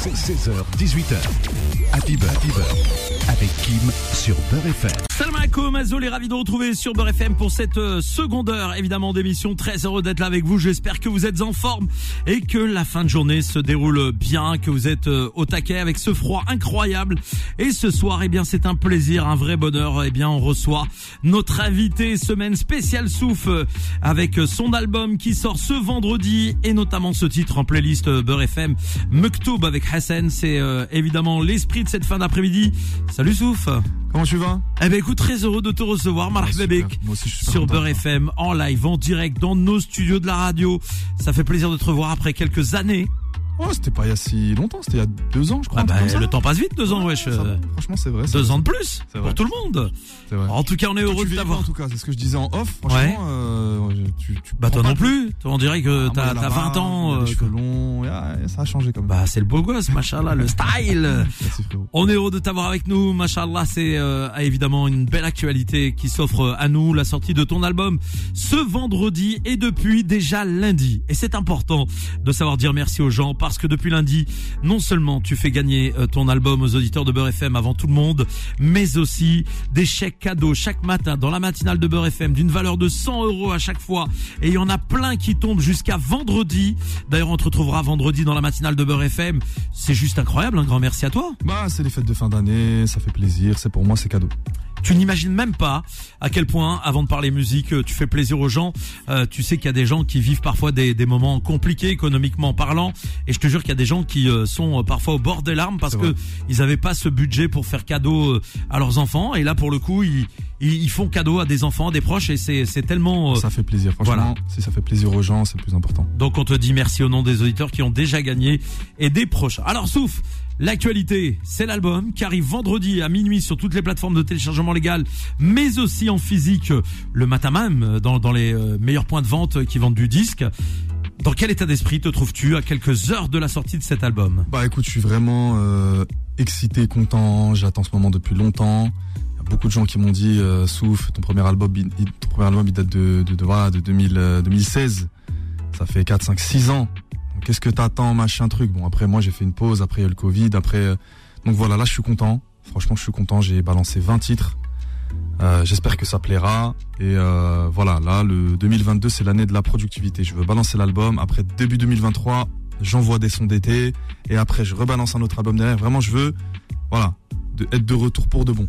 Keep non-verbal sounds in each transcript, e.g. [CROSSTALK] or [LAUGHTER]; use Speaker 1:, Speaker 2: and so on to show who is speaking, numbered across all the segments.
Speaker 1: C'est 16h, 18h. Happy Beurre, Happy Beurre, avec Kim sur Beurre FM.
Speaker 2: Salam alaikum, Azol est ravi de retrouver sur Beurre FM pour cette euh, seconde heure évidemment d'émission. Très heureux d'être là avec vous. J'espère que vous êtes en forme et que la fin de journée se déroule bien, que vous êtes euh, au taquet avec ce froid incroyable. Et ce soir, eh bien, c'est un plaisir, un vrai bonheur. Eh bien, on reçoit notre invité semaine spéciale Souf euh, avec son album qui sort ce vendredi et notamment ce titre en playlist Beurre FM, Mektoub avec Hassan. C'est euh, évidemment l'esprit de cette fin d'après-midi. Salut Souf.
Speaker 3: Comment tu vas?
Speaker 2: Eh ben écoute, très heureux de te recevoir,
Speaker 3: suis super
Speaker 2: sur. Beurre FM, en live, en direct, dans nos studios de la radio. Ça fait plaisir de te revoir après quelques années.
Speaker 3: Oh, c'était pas il y a si longtemps, c'était il y a deux ans, je crois.
Speaker 2: Ah bah, le temps passe vite, deux ans, wesh.
Speaker 3: Ça
Speaker 2: euh,
Speaker 3: Franchement, c'est vrai.
Speaker 2: Deux
Speaker 3: vrai.
Speaker 2: ans de plus pour tout le monde.
Speaker 3: Vrai.
Speaker 2: En tout cas, on est heureux de t'avoir.
Speaker 3: En tout cas, c'est ce que je disais en off. Franchement,
Speaker 2: Ouais.
Speaker 3: euh, tu, tu
Speaker 2: Bah toi non plus. Toi, on dirait que
Speaker 3: Ah,
Speaker 2: t'as
Speaker 3: il y a la
Speaker 2: t'as 20
Speaker 3: barbe,
Speaker 2: ans.
Speaker 3: a
Speaker 2: euh,
Speaker 3: cheveux longs, ça a changé quand même.
Speaker 2: Bah c'est le beau gosse, machallah, le [LAUGHS] style.
Speaker 3: Merci.
Speaker 2: On est heureux de t'avoir avec nous, machallah, c'est euh, évidemment une belle actualité qui s'offre à nous, la sortie de ton album ce vendredi et depuis déjà lundi. Et c'est important de savoir dire merci aux gens parce que depuis lundi, non seulement tu fais gagner euh, ton album aux auditeurs de Beurre FM avant tout le monde, mais aussi des chèques cadeaux chaque matin dans la matinale de Beurre FM d'une valeur de 100 euros à chaque fois. Et il y en a plein qui tombent jusqu'à vendredi. D'ailleurs, on te retrouvera vendredi dans la matinale de Beurre FM. C'est juste incroyable, un grand merci à toi.
Speaker 3: Bah, c'est les fêtes de fin d'année, ça fait plaisir, c'est pour moi, c'est cadeau.
Speaker 2: Tu n'imagines même pas à quel point, avant de parler musique, tu fais plaisir aux gens. Euh, tu sais qu'il y a des gens qui vivent parfois des, des moments compliqués économiquement parlant, et je te jure qu'il y a des gens qui euh, sont euh, parfois au bord des larmes parce que ils n'avaient pas ce budget pour faire cadeau euh, à leurs enfants. Et là, pour le coup, ils, ils, ils font cadeau à des enfants, à des proches, et c'est c'est tellement. euh,
Speaker 3: Ça fait plaisir, franchement.
Speaker 2: voilà.
Speaker 3: Si ça fait plaisir aux gens, c'est le plus important.
Speaker 2: donc on te dit merci au nom des auditeurs qui ont déjà gagné et des proches. Alors Souf, l'actualité, c'est l'album qui arrive vendredi à minuit sur toutes les plateformes de téléchargement légal, mais aussi en physique le matin même dans, les euh, meilleurs points de vente qui vendent du disque. Dans quel état d'esprit te trouves-tu à quelques heures de la sortie de cet album?
Speaker 3: Bah écoute, je suis vraiment euh, excité, content. J'attends ce moment depuis longtemps. Beaucoup de gens qui m'ont dit, euh, Souf, ton premier album, il, ton premier album, date de, de, de, voilà, de 2000, euh, 2016. Ça fait 4, 5, 6 ans. Qu'est-ce que t'attends, machin truc? Bon, après, moi, j'ai fait une pause. Après, il y a le Covid. Après, euh, donc voilà, là, je suis content. Franchement, je suis content. J'ai balancé 20 titres. Euh, J'espère que ça plaira. Et euh, voilà, là, le 2022, c'est l'année de la productivité. Je veux balancer l'album. Après, début 2023, j'envoie des sons d'été. Et après, je rebalance un autre album derrière. Vraiment, je veux, voilà, être de retour pour de bon.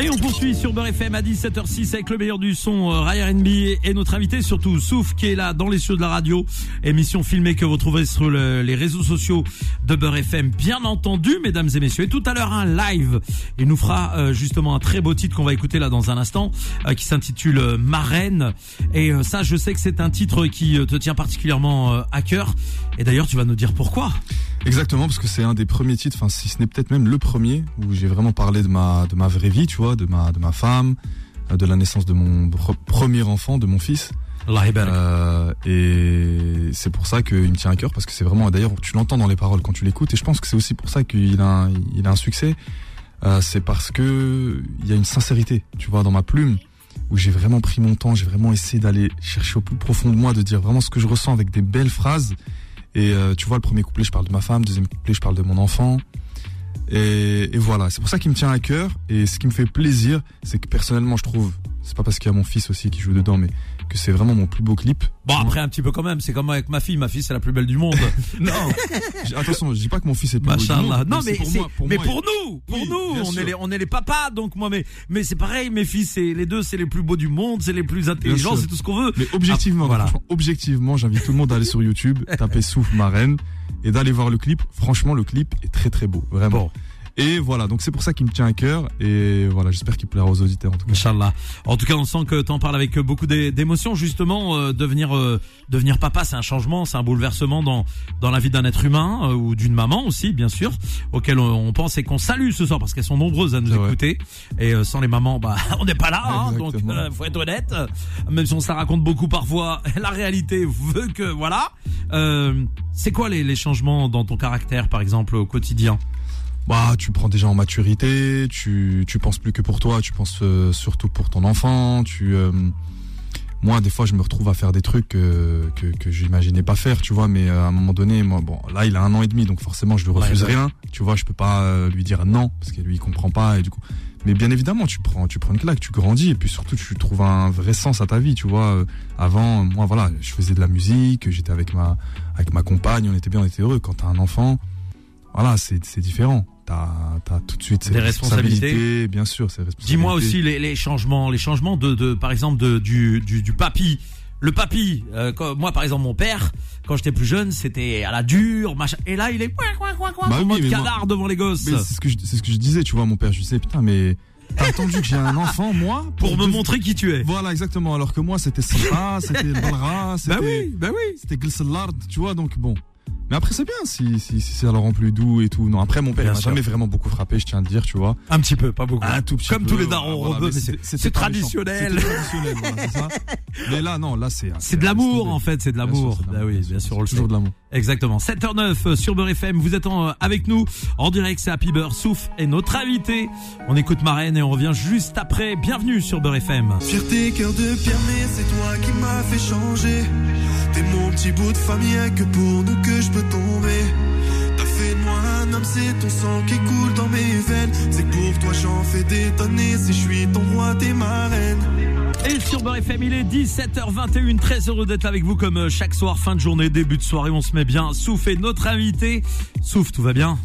Speaker 2: Et on poursuit sur Beurre FM à 17h06 avec le meilleur du son euh, Ray R&B et notre invité surtout Souf qui est là dans les cieux de la radio. Émission filmée que vous trouverez sur le- les réseaux sociaux de Beurre FM bien entendu mesdames et messieurs. Et tout à l'heure un live. Il nous fera euh, justement un très beau titre qu'on va écouter là dans un instant euh, qui s'intitule euh, Marraine. Et euh, ça je sais que c'est un titre qui te tient particulièrement à cœur. Et d'ailleurs tu vas nous dire pourquoi.
Speaker 3: Exactement, parce que c'est un des premiers titres, enfin, si ce n'est peut-être même le premier, où j'ai vraiment parlé de ma, de ma vraie vie, tu vois, de ma, de ma femme, euh, de la naissance de mon pre- premier enfant, de mon fils. Euh, et c'est pour ça qu'il me tient à cœur parce que c'est vraiment d'ailleurs tu l'entends dans les paroles quand tu l'écoutes et je pense que c'est aussi pour ça qu'il a il a un succès Euh, c'est parce que il y a une sincérité tu vois dans ma plume où j'ai vraiment pris mon temps j'ai vraiment essayé d'aller chercher au plus profond de moi de dire vraiment ce que je ressens avec des belles phrases et euh, tu vois le premier couplet je parle de ma femme deuxième couplet je parle de mon enfant. Et, et voilà c'est pour ça qu'il me tient à cœur. Et ce qui me fait plaisir c'est que personnellement je trouve c'est pas parce qu'il y a mon fils aussi qui joue dedans mais que c'est vraiment mon plus beau clip
Speaker 2: Bon après un petit peu quand même, c'est comme avec ma fille, ma fille c'est la plus belle du monde. [LAUGHS] [LAUGHS]
Speaker 3: Non, attention, je dis pas que mon fils est plus beau du monde,
Speaker 2: Non mais
Speaker 3: c'est pour moi, pour
Speaker 2: mais
Speaker 3: moi,
Speaker 2: pour nous, pour
Speaker 3: Oui,
Speaker 2: nous, on
Speaker 3: sûr.
Speaker 2: est les on est les papas donc moi mais mais c'est pareil, mes fils c'est les deux c'est les plus beaux du monde, c'est les plus intelligents, c'est tout ce qu'on veut.
Speaker 3: Mais objectivement,
Speaker 2: Ah, voilà.
Speaker 3: objectivement, j'invite tout le monde à aller sur YouTube, [LAUGHS] taper Souffle Marraine et d'aller voir le clip. Franchement, le clip est très très beau, vraiment.
Speaker 2: Bon.
Speaker 3: Et voilà, donc c'est pour ça qu'il me tient à cœur. Et voilà, j'espère qu'il plaira aux auditeurs en tout cas.
Speaker 2: Inch'Allah. En tout cas, on sent que t'en parles avec beaucoup d'é- d'émotion. Justement, euh, devenir euh, devenir papa, c'est un changement, c'est un bouleversement dans dans la vie d'un être humain euh, ou d'une maman aussi, bien sûr, auquel on, on pense et qu'on salue ce soir parce qu'elles sont nombreuses à nous
Speaker 3: C'est vrai.
Speaker 2: écouter. Et euh, sans les mamans, bah [LAUGHS] on n'est pas là. Hein, donc, euh, faut être honnête. Même si on se la raconte beaucoup parfois, [LAUGHS] la réalité veut que voilà. Euh, c'est quoi les, les changements dans ton caractère, par exemple, au quotidien?
Speaker 3: Bah, tu prends déjà en maturité, tu, tu penses plus que pour toi, tu penses euh, surtout pour ton enfant. Tu, euh, moi, des fois, je me retrouve à faire des trucs euh, que, que j'imaginais pas faire, tu vois. Mais euh, à un moment donné, moi, bon, là, il a un an et demi, donc forcément, je lui refuse
Speaker 2: Ouais, ouais.
Speaker 3: rien. Tu vois, je peux pas euh, lui dire non parce que lui, il comprend pas et du coup. Mais bien évidemment, tu prends, tu prends une claque, tu grandis et puis surtout, tu trouves un vrai sens à ta vie, tu vois. Avant, moi, voilà, je faisais de la musique, j'étais avec ma, avec ma compagne, on était bien, on était heureux. Quand t'as un enfant, voilà, c'est c'est différent. T'as as tout de suite
Speaker 2: Des responsabilités.
Speaker 3: bien sûr, c'est
Speaker 2: Dis-moi aussi les, les changements, les changements de, de par exemple de, du, du, du papy. Le papy, euh, quand- moi par exemple mon père, quand j'étais plus jeune, c'était à la dure, machin. Et là il est quoi quoi quoi quoi
Speaker 3: Bah oui, moi-
Speaker 2: canard devant les gosses
Speaker 3: c'est ce que je, c'est ce que je disais, tu vois, mon père, je disais putain, mais t'as attendu que j'ai un enfant, moi,
Speaker 2: pour me montrer qui tu es.
Speaker 3: Voilà, exactement. Alors que moi, c'était sympa, c'était [LAUGHS] balra, c'était
Speaker 2: Bah oui, bah oui.
Speaker 3: c'était Glissellard, tu vois, donc bon. Mais après, c'est bien si, si, si ça le rend plus doux et tout. Non, après, mon père,
Speaker 2: Bien
Speaker 3: il m'a jamais vraiment beaucoup frappé, je tiens à te dire, tu vois.
Speaker 2: Un petit peu, pas beaucoup.
Speaker 3: Un tout petit
Speaker 2: Comme
Speaker 3: peu,
Speaker 2: tous les darons
Speaker 3: voilà,
Speaker 2: c'est traditionnel.
Speaker 3: Traditionnel, voilà, c'est ça. [LAUGHS] Mais là, non, là, c'est.
Speaker 2: C'est de l'amour en fait, c'est de l'amour. Bah
Speaker 3: l'amour,
Speaker 2: oui, bien sûr, on le
Speaker 3: toujours de l'amour.
Speaker 2: Exactement. 7h09 euh, sur Beurre FM. Vous êtes en, euh, avec nous en direct. C'est Happy Beurre, Souf et notre invité. On écoute Marraine et on revient juste après. Bienvenue sur Beurre FM.
Speaker 4: Fierté, cœur de pierre, mais c'est toi qui m'as fait changer. T'es petit bout de famille, y'a que pour nous que je peux tomber. T'as fait de moi un homme, c'est ton sang qui coule dans mes veines. C'est que pour toi j'en fais des tonnes, et si je suis ton roi, t'es ma reine.
Speaker 2: Et sur Beurre FM, il est 17h21. Très heureux d'être avec vous comme euh, chaque soir, fin de journée, début de soirée. On se met bien. Souf est notre invité. Souf, tout va bien?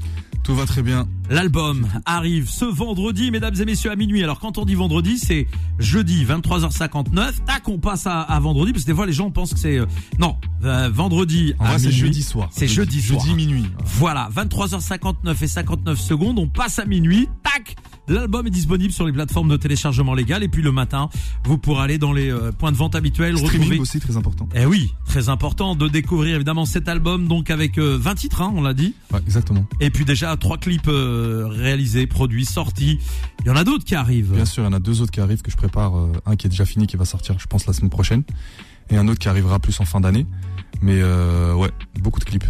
Speaker 3: Tout va très bien.
Speaker 2: L'album arrive ce vendredi, mesdames et messieurs, à minuit. Alors quand on dit vendredi, c'est jeudi 23h59. Tac, on passe à, à vendredi parce que des fois les gens pensent que c'est euh, non euh, vendredi.
Speaker 3: En
Speaker 2: à
Speaker 3: vrai, c'est jeudi soir.
Speaker 2: C'est jeudi soir.
Speaker 3: Jeudi minuit.
Speaker 2: Voilà, 23h59 et 59 secondes, on passe à minuit, tac L'album est disponible sur les plateformes de téléchargement légal et puis le matin, vous pourrez aller dans les euh, points de vente habituels,
Speaker 3: Streaming
Speaker 2: retrouver...
Speaker 3: aussi, très important.
Speaker 2: Eh oui, très important de découvrir évidemment cet album, donc avec euh, 20 titres, hein, on l'a dit,
Speaker 3: Ouais, exactement.
Speaker 2: et puis déjà trois clips euh, réalisés, produits, sortis. Il y en a d'autres qui arrivent.
Speaker 3: Bien sûr, il y en a deux autres qui arrivent que je prépare. euh, un qui est déjà fini, qui va sortir, je pense, la semaine prochaine. Et un autre qui arrivera plus en fin d'année. Mais euh, ouais, beaucoup de clips.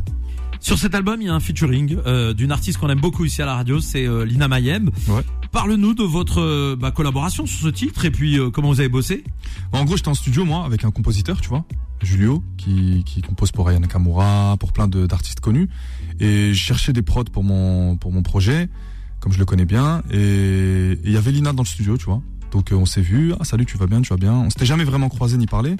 Speaker 2: Sur cet album, il y a un featuring euh, d'une artiste qu'on aime beaucoup ici à la radio, c'est euh, Lina Mayem.
Speaker 3: Ouais.
Speaker 2: Parle-nous de votre euh, bah, collaboration sur ce titre et puis comment vous avez bossé?
Speaker 3: Bon, en gros, j'étais en studio, moi, avec un compositeur, tu vois, Julio, qui, qui compose pour Ryan Nakamura, pour plein de- d'artistes connus. Et je cherchais des prods pour mon, pour mon projet, comme je le connais bien. Et il y avait Lina dans le studio, tu vois. Donc on s'est vu, ah salut, tu vas bien, tu vas bien? On s'était jamais vraiment croisé ni parlé.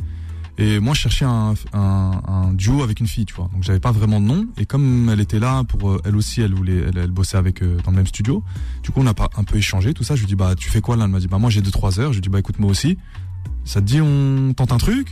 Speaker 3: Et moi, je cherchais un, un, un duo avec une fille, tu vois. Donc j'avais pas vraiment de nom. Et comme elle était là, pour euh, elle aussi, elle voulait, elle, elle bossait avec euh, dans le même studio. Du coup, on a pas un peu échangé, tout ça. Je lui dis bah tu fais quoi là? Elle m'a dit bah moi j'ai deux trois heures. Je lui dis bah écoute moi aussi. Ça te dit on tente un truc?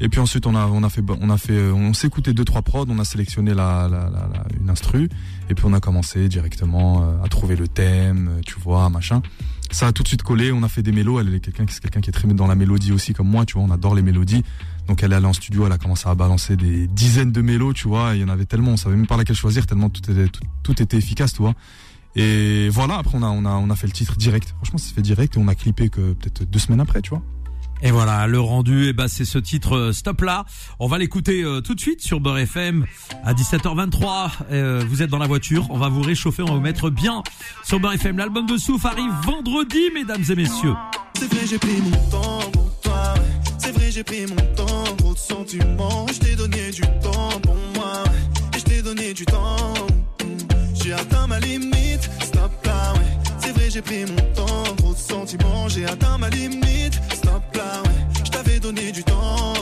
Speaker 3: Et puis ensuite on a on a fait on a fait euh, on s'est écouté deux trois prods. On a sélectionné la, la, la, la- une instru. Et puis on a commencé directement à trouver le thème, tu vois machin. Ça a tout de suite collé. On a fait des mélos. Elle est quelqu'un qui c'est quelqu'un qui est très dans la mélodie aussi comme moi. Tu vois on adore les mélodies. Donc elle est allée en studio, elle a commencé à balancer des dizaines de mélos, tu vois, il y en avait tellement, on savait même pas laquelle choisir, tellement tout était, tout, tout était efficace, tu vois. Et voilà, après on a, on a, on a fait le titre direct. Franchement, ça s'est fait direct et on a clippé que peut-être deux semaines après, tu vois.
Speaker 2: Et voilà, le rendu, eh ben, c'est ce titre euh, Stop là. On va l'écouter euh, tout de suite sur Beurre FM à 17h23. Euh, vous êtes dans la voiture, on va vous réchauffer, on va vous mettre bien sur Beurre FM. L'album de Souf arrive vendredi, mesdames et messieurs.
Speaker 4: C'est vrai, j'ai pris mon temps pour toi. C'est vrai, j'ai pris mon temps. Trop de sentiments. Je t'ai donné du temps pour moi. Et je t'ai donné du temps. J'ai atteint ma limite. Stop là, ouais. C'est vrai, j'ai pris mon temps. Trop de sentiments. J'ai atteint ma limite. Stop là, ouais. Je t'avais donné du temps.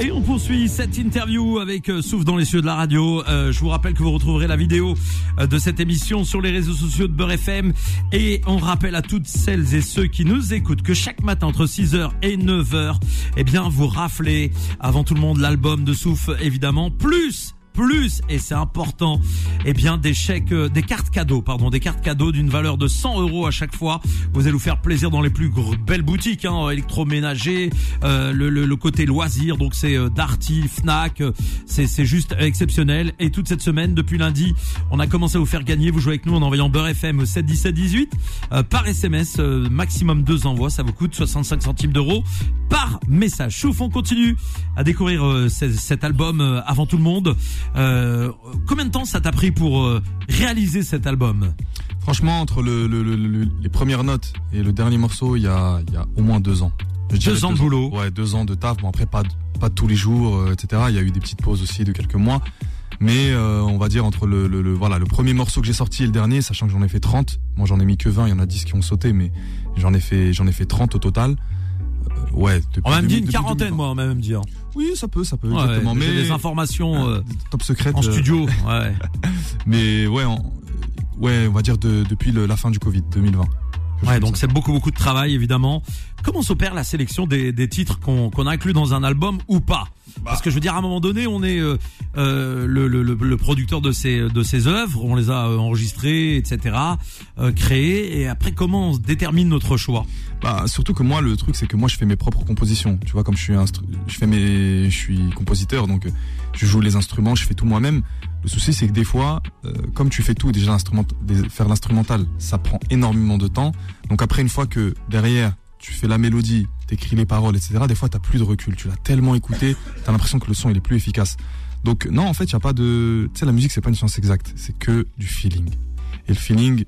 Speaker 2: Et on poursuit cette interview avec euh, dans les cieux de la radio. Euh, je vous rappelle que vous retrouverez la vidéo euh, de cette émission sur les réseaux sociaux de Beurre FM. Et on rappelle à toutes celles et ceux qui nous écoutent que chaque matin entre 6h et 9h, eh bien, vous raflez avant tout le monde l'album de Souf, évidemment, plus plus, et c'est important, eh bien des chèques, euh, des cartes cadeaux, pardon, des cartes cadeaux d'une valeur de 100 euros à chaque fois. Vous allez vous faire plaisir dans les plus belles boutiques, hein, électroménager, euh, le, côté loisir, donc c'est euh, Darty, Fnac, c'est juste exceptionnel. Et toute cette semaine, depuis lundi, on a commencé à vous faire gagner. Vous jouez avec nous en envoyant Beurre FM au 7 17 18 euh, par SMS, maximum deux envois, ça vous coûte 65 centimes d'euros par message. Chouf, on continue à découvrir ce- cet album avant tout le monde. Euh, combien de temps ça t'a pris pour euh, réaliser cet album?
Speaker 3: Franchement, entre le, le- le- le- les premières notes et le dernier morceau, il y a, il y a au moins deux ans. Je
Speaker 2: Deux ans de boulot.
Speaker 3: Ouais, deux ans de taf. Bon, après, pas, pas tous les jours, euh, etc. Il y a eu des petites pauses aussi de quelques mois. Mais euh, on va dire entre le, le, le- voilà, le premier morceau que j'ai sorti et le dernier, sachant que j'en ai fait 30. Moi, j'en ai mis que 20. Il y en a 10 qui ont sauté, mais j'en ai fait, j'en ai fait 30 au total. Euh, ouais. Depuis,
Speaker 2: On m'a même dit une quarantaine,
Speaker 3: 2020.
Speaker 2: moi, on m'a même dit. hein.
Speaker 3: Oui, ça peut, ça peut,
Speaker 2: Ouais,
Speaker 3: exactement. Mais
Speaker 2: des informations euh,
Speaker 3: top secret.
Speaker 2: en studio. [LAUGHS] Ouais.
Speaker 3: mais ouais, en- ouais, on va dire de- depuis le- la fin du Covid 2020. Quelque
Speaker 2: Ouais, donc c'est beaucoup beaucoup de travail évidemment. Comment s'opère la sélection des, des titres qu'on qu'on inclut dans un album ou pas? Parce que je veux dire à un moment donné, on est euh, euh, le, le, le, producteur de ces de ces œuvres, on les a euh, enregistrées, etc., euh, créées, et après comment on détermine notre choix?
Speaker 3: Bah surtout que moi le truc c'est que moi je fais mes propres compositions. Tu vois comme je suis je fais mes je suis compositeur donc euh, je joue les instruments, je fais tout moi-même. Le souci c'est que des fois euh, comme tu fais tout déjà faire l'instrumental, ça prend énormément de temps. Donc après une fois que derrière tu fais la mélodie, t'écris les paroles, etc. Des fois t'as plus de recul, tu l'as tellement écouté, t'as l'impression que le son il est plus efficace. Donc non en fait y a pas de tu sais la musique c'est pas une science exacte, c'est que du feeling. Et le feeling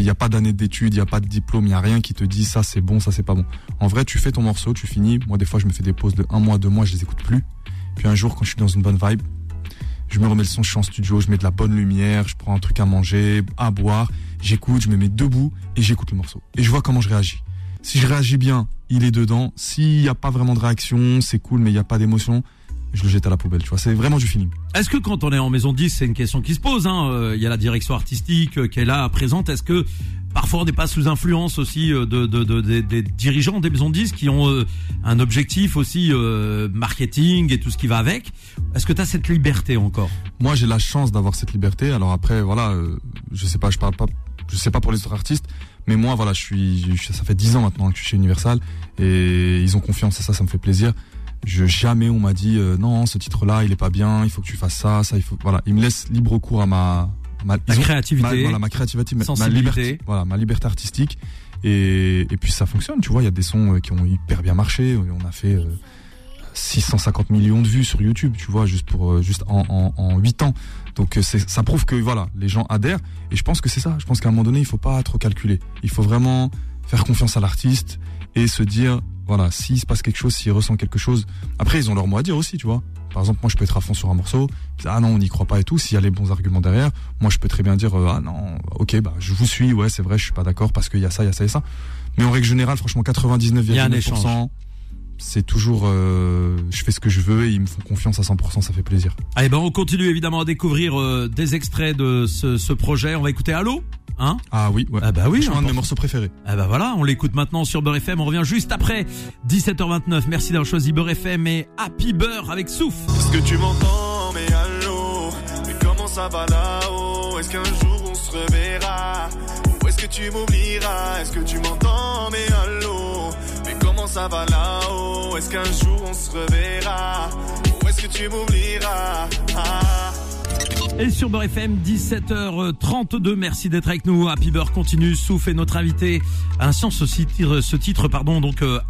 Speaker 3: il y a pas d'année d'études, il y a pas de diplôme, il y a rien qui te dit ça c'est bon, ça c'est pas bon. En vrai, tu fais ton morceau, tu finis. Moi, des fois, je me fais des pauses de un mois, deux mois, je les écoute plus. Puis un jour, quand je suis dans une bonne vibe, je me remets le son, je suis studio, je mets de la bonne lumière, je prends un truc à manger, à boire, j'écoute, je me mets debout et j'écoute le morceau. Et je vois comment je réagis. Si je réagis bien, il est dedans. S'il n'y a pas vraiment de réaction, c'est cool, mais il n'y a pas d'émotion, je le jette à la poubelle. Tu vois, c'est vraiment du feeling.
Speaker 2: Est-ce que quand on est en maison de 10, c'est une question qui se pose hein, euh, Il y a la direction artistique qui est là présente. Est-ce que parfois on n'est pas sous influence aussi euh, de, de, de- des- dirigeants des maisons de disques qui ont euh, un objectif aussi euh, marketing et tout ce qui va avec? Est-ce que tu as cette liberté encore?
Speaker 3: Moi, j'ai la chance d'avoir cette liberté. Alors après, voilà, euh, je sais pas, je parle pas, je sais pas pour les autres artistes, mais moi, voilà, je suis, je- ça fait dix ans maintenant que je suis chez Universal et ils ont confiance et ça, ça me fait plaisir. Je jamais on m'a dit euh, non, ce titre-là, il est pas bien, il faut que tu fasses ça, ça, il faut, voilà, ils me laissent libre cours à ma, ma,
Speaker 2: La créativité,
Speaker 3: ma, voilà, ma créativité, ma- liberté, voilà, ma liberté artistique. Et, et puis ça fonctionne, tu vois, il y a des sons euh, qui ont hyper bien marché. On a fait euh, 650 millions de vues sur YouTube, tu vois, juste pour euh, juste en, en, en 8 ans. Donc euh, ça prouve que voilà, les gens adhèrent. Et je pense que c'est ça. Je pense qu'à un moment donné, il faut pas trop calculer. Il faut vraiment faire confiance à l'artiste et se dire, voilà, s'il se passe quelque chose, s'il ressent quelque chose. Après, ils ont leur mot à dire aussi, tu vois. Par exemple, moi, je peux être à fond sur un morceau. Ah non, on n'y croit pas et tout. S'il y a les bons arguments derrière, moi, je peux très bien dire, euh, ah non, ok, bah, je vous suis. Ouais, c'est vrai, je suis pas d'accord parce qu'il y a ça, il y a ça et ça. Mais en règle générale, franchement,
Speaker 2: Il y a un
Speaker 3: 99,9%, c'est toujours, euh, je fais ce que je veux et ils me font confiance à 100%, ça fait plaisir.
Speaker 2: Allez, ben on continue évidemment à découvrir euh, des extraits de ce, ce projet. On va écouter Allô Hein
Speaker 3: Ah oui, ouais.
Speaker 2: Ah bah oui,
Speaker 3: C'est un de mes morceaux préférés.
Speaker 2: Ah bah voilà, on l'écoute maintenant sur Beurre FM. On revient juste après 17h29. Merci d'avoir choisi Beurre FM et Happy Beurre avec Souf.
Speaker 4: Est-ce que tu m'entends, mais allô Mais comment ça va là-haut? Est-ce qu'un jour on se reverra? Ou est-ce que tu m'oublieras? Est-ce que tu m'entends, mais allô Mais comment ça va là-haut? Est-ce qu'un jour on se reverra? Ou est-ce que tu m'oublieras? Ah.
Speaker 2: Et sur Beurre FM, 17h32. Merci d'être avec nous. Happy Beurre continue. Souf est notre invité. Un sens ce titre, pardon. Donc euh,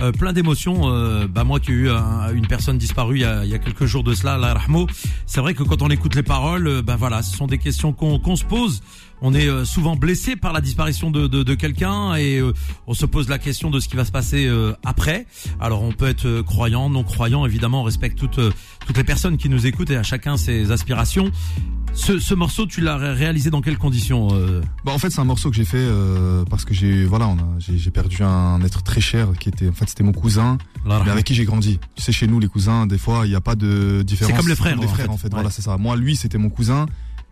Speaker 2: euh, plein d'émotions. Euh, bah moi qui ai eu un- une personne disparue il y, a, il y a quelques jours de cela, la Rahmo. C'est vrai que quand on écoute les paroles, euh, bah voilà, ce sont des questions qu'on se pose. On est euh, souvent blessé par la disparition de, de, de quelqu'un et euh, on se pose la question de ce qui va se passer euh, après. Alors on peut être croyant, non croyant, évidemment, on respecte toutes toutes les personnes qui nous écoutent et à chacun ses aspirations. Ce, ce morceau, tu l'as ré- réalisé dans quelles conditions euh?
Speaker 3: Bah en fait c'est un morceau que j'ai fait euh, parce que j'ai voilà on a j'ai j'ai perdu un être très cher qui était en fait c'était mon cousin mais avec qui j'ai grandi. Tu sais chez nous les cousins des fois il n'y a pas de différence.
Speaker 2: comme les frères,
Speaker 3: les
Speaker 2: en
Speaker 3: frères
Speaker 2: fait.
Speaker 3: en fait.
Speaker 2: Ouais.
Speaker 3: Voilà c'est ça. Moi lui c'était mon cousin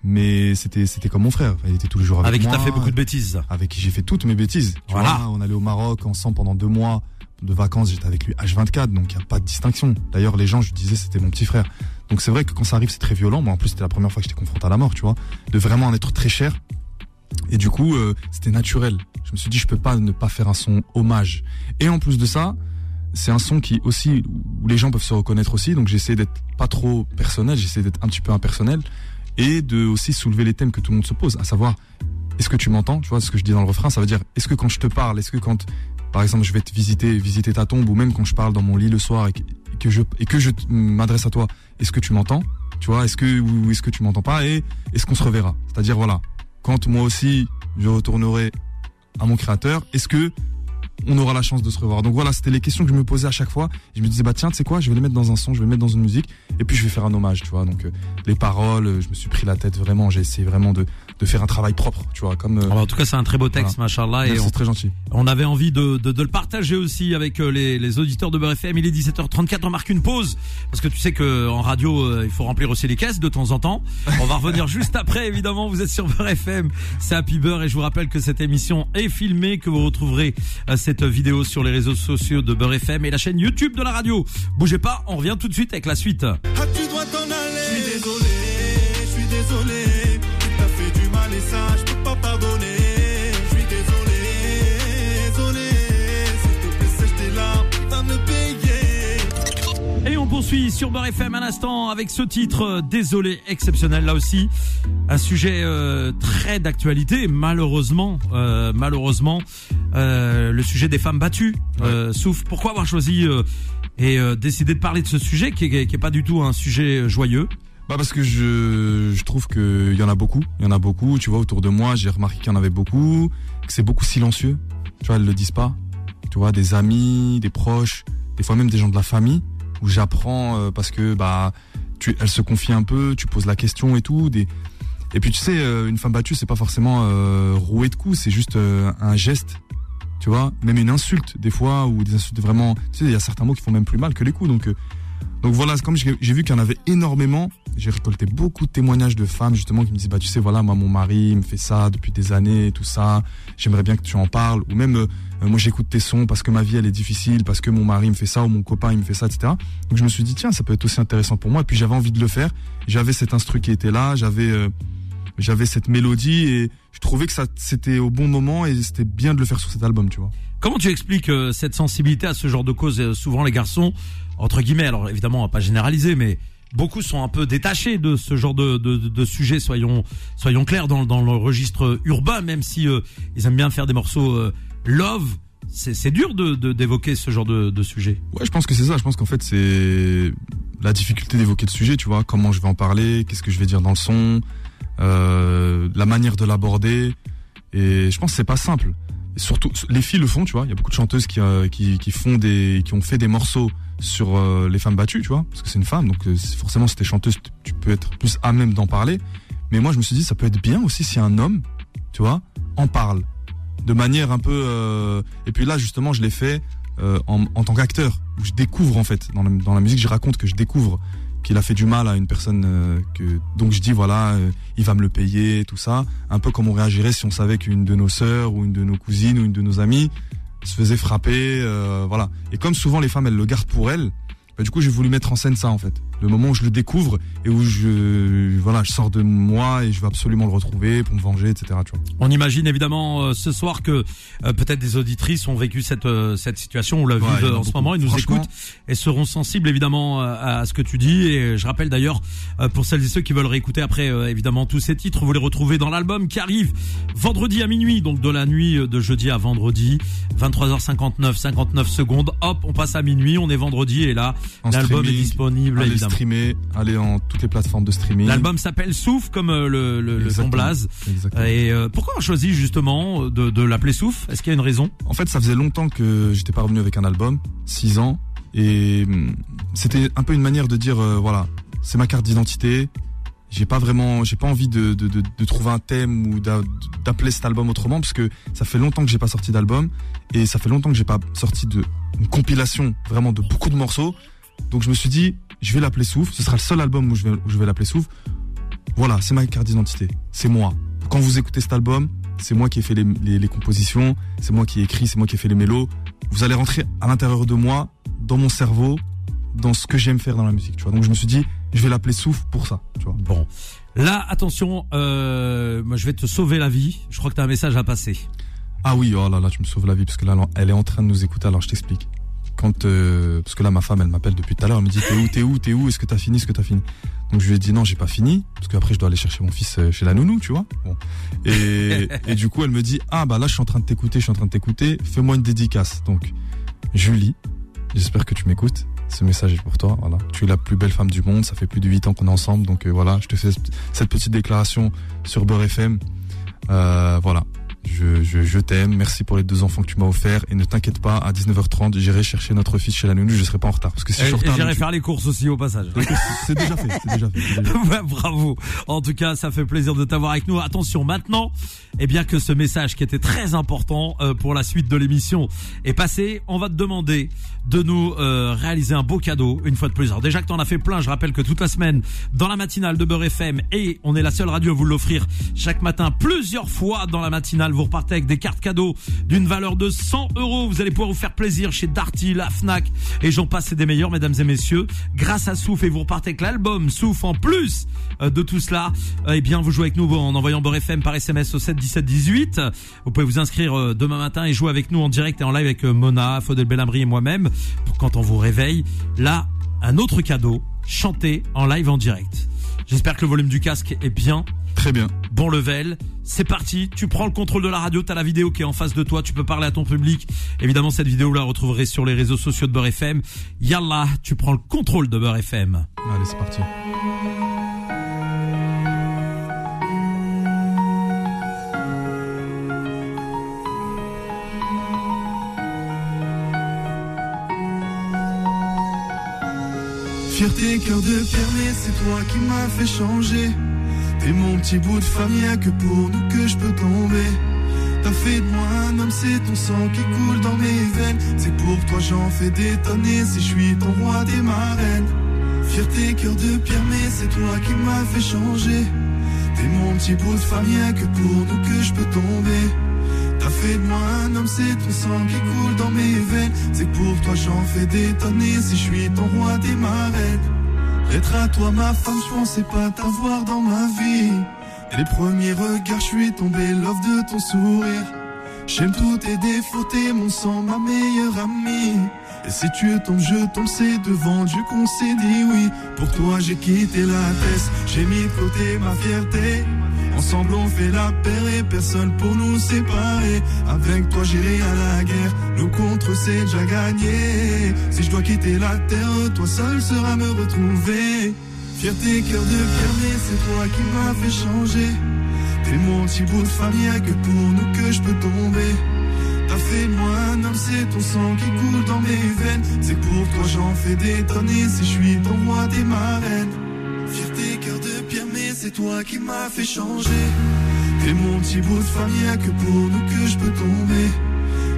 Speaker 3: mais c'était c'était comme mon frère. Il était tous les jours avec,
Speaker 2: Avec qui
Speaker 3: moi.
Speaker 2: t'as fait beaucoup de bêtises.
Speaker 3: Avec qui j'ai fait toutes mes bêtises. Tu
Speaker 2: Voilà.
Speaker 3: vois, on allait au Maroc ensemble pendant deux mois de vacances. J'étais avec lui H24 donc il y a pas de distinction. D'ailleurs les gens je disais c'était mon petit frère. Donc c'est vrai que quand ça arrive, c'est très violent. Moi, en plus, c'était la première fois que j'étais confronté à la mort, tu vois, de vraiment en être très cher. Et du coup, euh, c'était naturel. Je me suis dit, je peux pas ne pas faire un son hommage. Et en plus de ça, c'est un son qui aussi où les gens peuvent se reconnaître aussi. Donc j'essaie d'être pas trop personnel, j'essaie d'être un petit peu impersonnel et de aussi soulever les thèmes que tout le monde se pose, à savoir est-ce que tu m'entends Tu vois ce que je dis dans le refrain, ça veut dire est-ce que quand je te parle, est-ce que quand par exemple je vais te visiter, visiter ta tombe ou même quand je parle dans mon lit le soir et que, je et que je m'adresse à toi, est-ce que tu m'entends Tu vois Est-ce que ou est-ce que tu m'entends pas et est-ce qu'on se reverra? C'est-à-dire voilà, quand moi aussi je retournerai à mon créateur, est-ce que on aura la chance de se revoir. Donc voilà, c'était les questions que je me posais à chaque fois. Je me disais bah tiens, tu sais quoi, je vais les mettre dans un son, je vais les mettre dans une musique, et puis je vais faire un hommage, tu vois. Donc euh, les paroles, euh, je me suis pris la tête vraiment. J'ai essayé vraiment de, de faire un travail propre, tu vois. Comme euh,
Speaker 2: ah bah, en tout cas, c'est un très beau texte, machallah,
Speaker 3: et c'est très gentil.
Speaker 2: On avait envie de, de, de, le partager aussi avec les, les auditeurs de BRFM. Il est 17h34, on marque une pause parce que tu sais que en radio, il faut remplir aussi les caisses de temps en temps. On va revenir [LAUGHS] juste après, évidemment. Vous êtes sur BRFM, c'est Happy Beurre, et je vous rappelle que cette émission est filmée, que vous retrouverez cette vidéo sur les réseaux sociaux de Beurre FM et la chaîne YouTube de la radio. Bougez pas, on revient tout de suite avec la suite. Poursuit sur Beurre FM un instant avec ce titre euh, Désolé exceptionnel. Là aussi un sujet euh, très d'actualité malheureusement euh, malheureusement euh, le sujet des femmes battues euh, Souf pourquoi avoir choisi et décidé de parler de ce sujet qui est, qui est pas du tout un sujet joyeux?
Speaker 3: Bah parce que je, je trouve qu'il y en a beaucoup, il y en a beaucoup, tu vois, autour de moi, j'ai remarqué qu'il y en avait beaucoup, que c'est beaucoup silencieux, tu vois, elles le disent pas, tu vois, des amis, des proches, des fois même des gens de la famille, où j'apprends euh, parce que, bah, tu, elles se confient un peu, tu poses la question et tout, des... Et puis tu sais, euh, une femme battue, c'est pas forcément euh, rouée de coups, c'est juste euh, un geste, tu vois, même une insulte des fois, ou des insultes vraiment, tu sais, il y a certains mots qui font même plus mal que les coups, donc... euh, donc voilà, comme j'ai vu qu'il y en avait énormément, j'ai récolté beaucoup de témoignages de femmes justement qui me disaient bah tu sais voilà moi mon mari il me fait ça depuis des années tout ça, j'aimerais bien que tu en parles. Ou même euh, euh, moi j'écoute tes sons parce que ma vie elle est difficile parce que mon mari me fait ça ou mon copain il me fait ça etc. Donc je me suis dit tiens ça peut être aussi intéressant pour moi. Et puis j'avais envie de le faire, j'avais cet instru qui était là, j'avais euh, j'avais cette mélodie et je trouvais que ça c'était au bon moment et c'était bien de le faire sur cet album tu vois.
Speaker 2: Comment tu expliques euh, cette sensibilité à ce genre de cause Euh, Souvent les garçons, entre guillemets, alors évidemment on va pas généraliser, mais beaucoup sont un peu détachés de ce genre de, de, de, sujet. Soyons soyons clairs dans, dans le registre urbain, même si euh, ils aiment bien faire des morceaux euh, love. C'est dur de de- d'évoquer ce genre de, de sujet.
Speaker 3: Ouais, je pense que c'est ça. Je pense qu'en fait, c'est la difficulté d'évoquer le sujet, tu vois. Comment je vais en parler, qu'est-ce que je vais dire dans le son, euh, la manière de l'aborder. Et je pense que c'est pas simple. Et surtout, les filles le font, tu vois. Il y a beaucoup de chanteuses qui, euh, qui, qui font des, qui ont fait des morceaux sur euh, les femmes battues, tu vois. Parce que c'est une femme, donc euh, forcément, si t'es chanteuse, tu- peux être plus à même d'en parler. Mais moi, je me suis dit, ça peut être bien aussi si un homme, tu vois, en parle de manière un peu. euh, Et puis là, justement, je l'ai fait en, en tant qu'acteur, je découvre en fait dans la, dans la musique, je raconte que je découvre qu'il a fait du mal à une personne euh, que donc je dis voilà, euh, il va me le payer, tout ça, un peu comme on réagirait si on savait qu'une de nos sœurs ou une de nos cousines ou une de nos amies se faisait frapper, euh, voilà. Et comme souvent les femmes elles le gardent pour elles, bah, du coup j'ai voulu mettre en scène ça en fait, le moment où je le découvre et où je voilà, je sors de moi et je veux absolument le retrouver pour me venger, etc. Tu vois.
Speaker 2: On imagine évidemment euh, ce soir que euh, peut-être des auditrices ont vécu cette euh, cette situation ou la
Speaker 3: Ouais,
Speaker 2: vivent
Speaker 3: en
Speaker 2: ce moment et nous écoutent et seront sensibles évidemment euh, à ce que tu dis. Et je rappelle d'ailleurs euh, pour celles et ceux qui veulent réécouter après euh, évidemment tous ces titres, vous les retrouvez dans l'album qui arrive vendredi à minuit, donc de la nuit de jeudi à vendredi, 23h59 59 secondes. Hop, on passe à minuit, on est vendredi et là l'album est disponible.
Speaker 3: Streamer, allez en toutes les plateformes de streaming.
Speaker 2: L'album s'appelle Souf comme euh, le, le, le
Speaker 3: Exactement.
Speaker 2: blaze.
Speaker 3: Exactement.
Speaker 2: Et euh, pourquoi on a choisi justement de, de l'appeler Souf? Est-ce qu'il y a une raison?
Speaker 3: En fait, ça faisait longtemps que j'étais pas revenu avec un album, six ans, et hum, c'était un peu une manière de dire, euh, voilà, c'est ma carte d'identité. J'ai pas vraiment, j'ai pas envie de, de, de, de trouver un thème ou d'a- d'appeler cet album autrement, parce que ça fait longtemps que j'ai pas sorti d'album, et ça fait longtemps que j'ai pas sorti de une compilation vraiment de beaucoup de morceaux. Donc je me suis dit, je vais l'appeler Souf. Ce sera le seul album où je vais, où je vais l'appeler Souf. Voilà, c'est ma carte d'identité. C'est moi. Quand vous écoutez cet album, c'est moi qui ai fait les, les, les compositions, c'est moi qui ai écrit, c'est moi qui ai fait les mélos. Vous allez rentrer à l'intérieur de moi, dans mon cerveau, dans ce que j'aime faire dans la musique. Tu vois. Donc je me suis dit, je vais l'appeler Souf pour ça, tu vois.
Speaker 2: Bon. Là, attention, euh, moi je vais te sauver la vie. Je crois que tu as un message à passer.
Speaker 3: Ah oui, oh là là, tu me sauves la vie parce que là, elle est en train de nous écouter. Alors je t'explique. Quand euh, parce que là, ma femme, elle m'appelle depuis tout à l'heure. Elle me dit t'es où, t'es où, t'es où Est-ce que t'as fini Est-ce que t'as fini? Donc je lui ai dit non, j'ai pas fini parce qu'après je dois aller chercher mon fils euh, chez la nounou, tu vois. Bon. Et, [LAUGHS] et du coup, elle me dit ah bah là, je suis en train de t'écouter, je suis en train de t'écouter. Fais-moi une dédicace. Donc Julie, j'espère que tu m'écoutes. Ce message est pour toi. Voilà, tu es la plus belle femme du monde. Ça fait plus de 8 ans qu'on est ensemble, donc euh, voilà, je te fais cette petite déclaration sur Beurre FM. Euh, voilà, je, je, je t'aime, merci pour les deux enfants que tu m'as offerts et ne t'inquiète pas, à 19h30, j'irai chercher notre fils chez la nounou, je serai pas en retard. Parce que si je suis en retard,
Speaker 2: j'irai faire les courses aussi au passage.
Speaker 3: C'est déjà fait, c'est déjà fait. [LAUGHS]
Speaker 2: bravo. En tout cas, ça fait plaisir de t'avoir avec nous. Attention, maintenant, eh bien que ce message qui était très important euh, pour la suite de l'émission est passé, on va te demander de nous euh, réaliser un beau cadeau une fois de plus. Alors déjà que t'en as fait plein, je rappelle que toute la semaine dans la matinale de Beurre FM et on est la seule radio à vous l'offrir chaque matin plusieurs fois dans la matinale. Vous repartez avec des cartes cadeaux d'une valeur de 100 euros. Vous allez pouvoir vous faire plaisir chez Darty, la Fnac et j'en passe des meilleurs, mesdames et messieurs. Grâce à Souf et vous repartez avec l'album Souf en plus euh, de tout cela. eh bien, vous jouez avec nous en envoyant Beurre par SMS au 7 17 18. Vous pouvez vous inscrire demain matin et jouer avec nous en direct et en live avec Mona, Faudel Bellamri et moi-même quand on vous réveille. Là, un autre cadeau, chanté en live en direct. J'espère que le volume du casque est bien.
Speaker 3: Très bien.
Speaker 2: Bon level. C'est parti. Tu prends le contrôle de la radio. T'as la vidéo qui est en face de toi. Tu peux parler à ton public. Évidemment, cette vidéo, vous la retrouverez sur les réseaux sociaux de Beurre FM. Yallah, tu prends le contrôle de Beurre FM.
Speaker 3: Allez, c'est parti.
Speaker 4: Fierté, cœur de pierre, mais c'est toi qui m'as fait changer. T'es mon petit bout de famille, que pour nous que je peux tomber. T'as fait de moi un homme, c'est ton sang qui coule dans mes veines. C'est pour toi j'en fais des tonnes si je suis ton roi des marraines. Fierté, cœur de pierre, mais c'est toi qui m'as fait changer. T'es mon petit bout de famille, que pour nous que je peux tomber. T'as fait de moi un homme, c'est ton sang qui coule dans mes veines. C'est pour toi j'en fais des tonnes si je suis ton roi des marraines. Être à toi ma femme, je pensais pas t'avoir dans ma vie. Et les premiers regards, je suis tombé love de ton sourire. J'aime tous tes défauts, t'es mon sang, ma meilleure amie. Et si tu tombes, je tombe, c'est devant Dieu qu'on s'est dit oui. Pour toi, j'ai quitté la tête, j'ai mis de côté ma fierté. Ensemble on fait la paix et personne pour nous séparer. Avec toi j'irai à la guerre, nous contre c'est déjà gagné. Si je dois quitter la terre, toi seul sera me retrouver. Fierté, cœur de pierre, c'est toi qui m'as fait changer. T'es mon petit bout de famille, que pour nous que je peux tomber. T'as fait moi un homme, c'est ton sang qui coule dans mes veines. C'est pour toi j'en fais des tonnes si je suis ton roi des marraines. C'est toi qui m'as fait changer. T'es mon petit bout de famille, que pour nous que je peux tomber.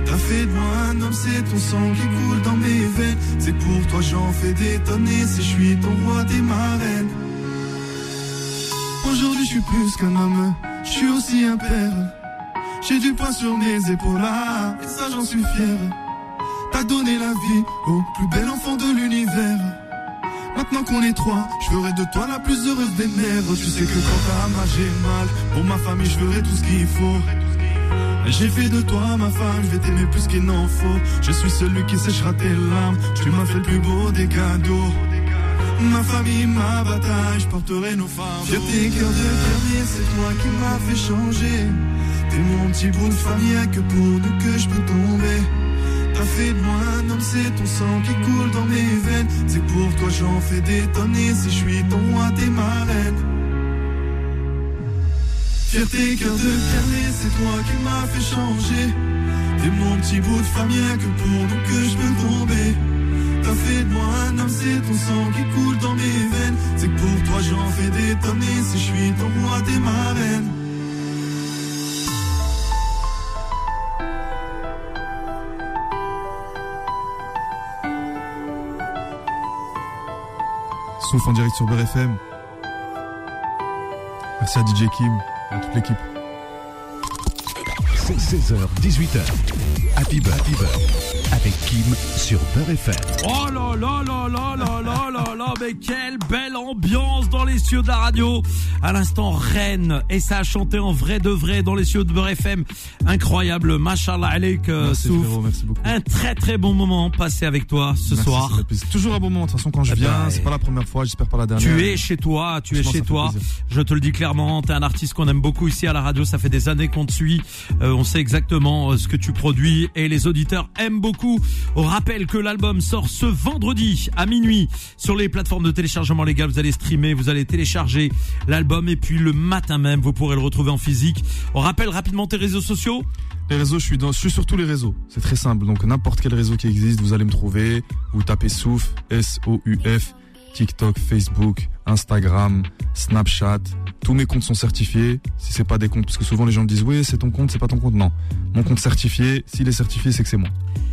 Speaker 4: T'as fait de moi un homme, c'est ton sang qui coule dans mes veines. C'est pour toi j'en fais des tonnes si je suis ton roi des marraines. Aujourd'hui je suis plus qu'un homme, je suis aussi un père. J'ai du poids sur mes épaules, et ça j'en suis fier. T'as donné la vie au plus bel enfant de l'univers. Maintenant qu'on est trois, je ferai de toi la plus heureuse des mères. Tu sais que quand t'as mal, j'ai mal. Pour ma famille, je ferai tout ce qu'il faut. J'ai fait de toi ma femme, je vais t'aimer plus qu'il n'en faut. Je suis celui qui séchera tes larmes. Tu m'as fait le plus beau des cadeaux. Ma famille, ma bataille, je porterai nos femmes. Fierté, cœur de fermier, c'est toi qui m'as fait changer. T'es mon petit bout de famille, que pour nous que je peux tomber. T'as fait de moi un homme, c'est ton sang qui coule dans mes veines. C'est pour toi j'en fais des tonnes si je suis ton roi des marraines. Fierté, cœur de pierre, c'est toi qui m'as fait changer. T'es mon petit bout de famille, que pour nous que je peux tomber. T'as fait de moi un homme, c'est ton sang qui coule dans mes veines. C'est pour toi j'en fais des tonnes si je suis ton roi des marraines.
Speaker 3: Souf en direct sur BRFM. Merci à DJ Kim à toute l'équipe.
Speaker 1: C'est 16h, 18h. Happy Bird. Happy. Avec Kim sur Beurre FM.
Speaker 2: Oh là là là là là là là là, mais quelle belle ambiance dans les cieux de la radio. À l'instant, Rennes, et ça a chanté en vrai de vrai dans les cieux de Beurre FM. Incroyable, mashallah alaik, euh,
Speaker 3: Merci
Speaker 2: Souf.
Speaker 3: frérot, merci beaucoup.
Speaker 2: Un très très bon moment passé avec toi ce
Speaker 3: Merci,
Speaker 2: soir.
Speaker 3: plaisir. Toujours un bon moment. De toute façon, quand je
Speaker 2: Eh
Speaker 3: viens,
Speaker 2: ben,
Speaker 3: c'est pas la première fois, j'espère pas la dernière.
Speaker 2: Tu es chez toi, tu es chez toi.
Speaker 3: plaisir.
Speaker 2: Je te le dis clairement, tu es un artiste qu'on aime beaucoup ici à la radio, ça fait des années qu'on te suit. Euh, on sait exactement euh, ce que tu produis et les auditeurs aiment beaucoup. On rappelle que l'album sort ce vendredi à minuit sur les plateformes de téléchargement légal. Vous allez streamer, vous allez télécharger l'album et puis le matin même, vous pourrez le retrouver en physique. On rappelle rapidement tes réseaux sociaux.
Speaker 3: Les réseaux, je suis, je suis sur tous les réseaux. C'est très simple. Donc n'importe quel réseau qui existe, vous allez me trouver. Vous tapez Souf, S-O-U-F, TikTok, Facebook, Instagram, Snapchat. Tous mes comptes sont certifiés. Si c'est pas des comptes, parce que souvent les gens me disent oui c'est ton compte, c'est pas ton compte. Non, mon compte certifié. S'il est certifié, c'est que c'est moi.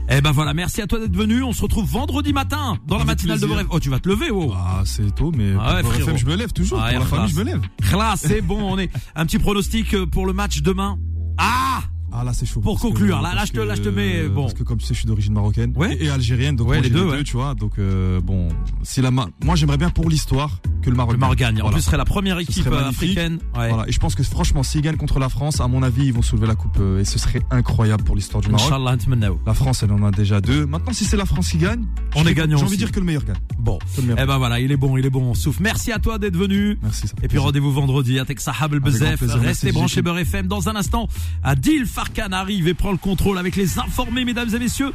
Speaker 2: Eh ben voilà, merci à toi d'être venu. On se retrouve vendredi matin dans la matinale de. Bref. Oh, tu vas te lever, oh.
Speaker 3: Ah c'est tôt, mais
Speaker 2: Ah ouais.
Speaker 3: FM, je me lève toujours.
Speaker 2: Ah,
Speaker 3: pour la famille, je me lève.
Speaker 2: Là, c'est bon, on est un petit pronostic euh, pour le match demain. Ah
Speaker 3: Ah là c'est chaud.
Speaker 2: Pour
Speaker 3: que-
Speaker 2: conclure, là, là, je te- là, je te mets, bon.
Speaker 3: Parce que comme tu sais, je suis d'origine marocaine
Speaker 2: Ouais.
Speaker 3: et, et algérienne, donc
Speaker 2: Ouais,
Speaker 3: moi,
Speaker 2: les deux, ouais.
Speaker 3: tu vois. Donc euh, bon, si la moi j'aimerais bien pour l'histoire que le Maroc
Speaker 2: Le Maroc gagne. En plus, ce serait la première équipe euh, africaine.
Speaker 3: Voilà. Et je pense que franchement, s'ils gagnent contre la France, à mon avis, ils vont soulever la coupe euh, et ce serait incroyable pour l'histoire du Maroc. La France, elle en a déjà deux. Maintenant, si c'est la France qui gagne,
Speaker 2: On est gagnant
Speaker 3: J'ai envie de dire que le meilleur gagne.
Speaker 2: Bon.
Speaker 3: Meilleur.
Speaker 2: Eh ben voilà, il est bon, il est bon. Souffle. Merci à toi d'être venu.
Speaker 3: Merci.
Speaker 2: Et puis rendez-vous vendredi à Texahab Bezef. Restez branchés. Beurre FM. Dans un instant, Adil Farkan arrive et prend le contrôle avec les informés, mesdames et messieurs.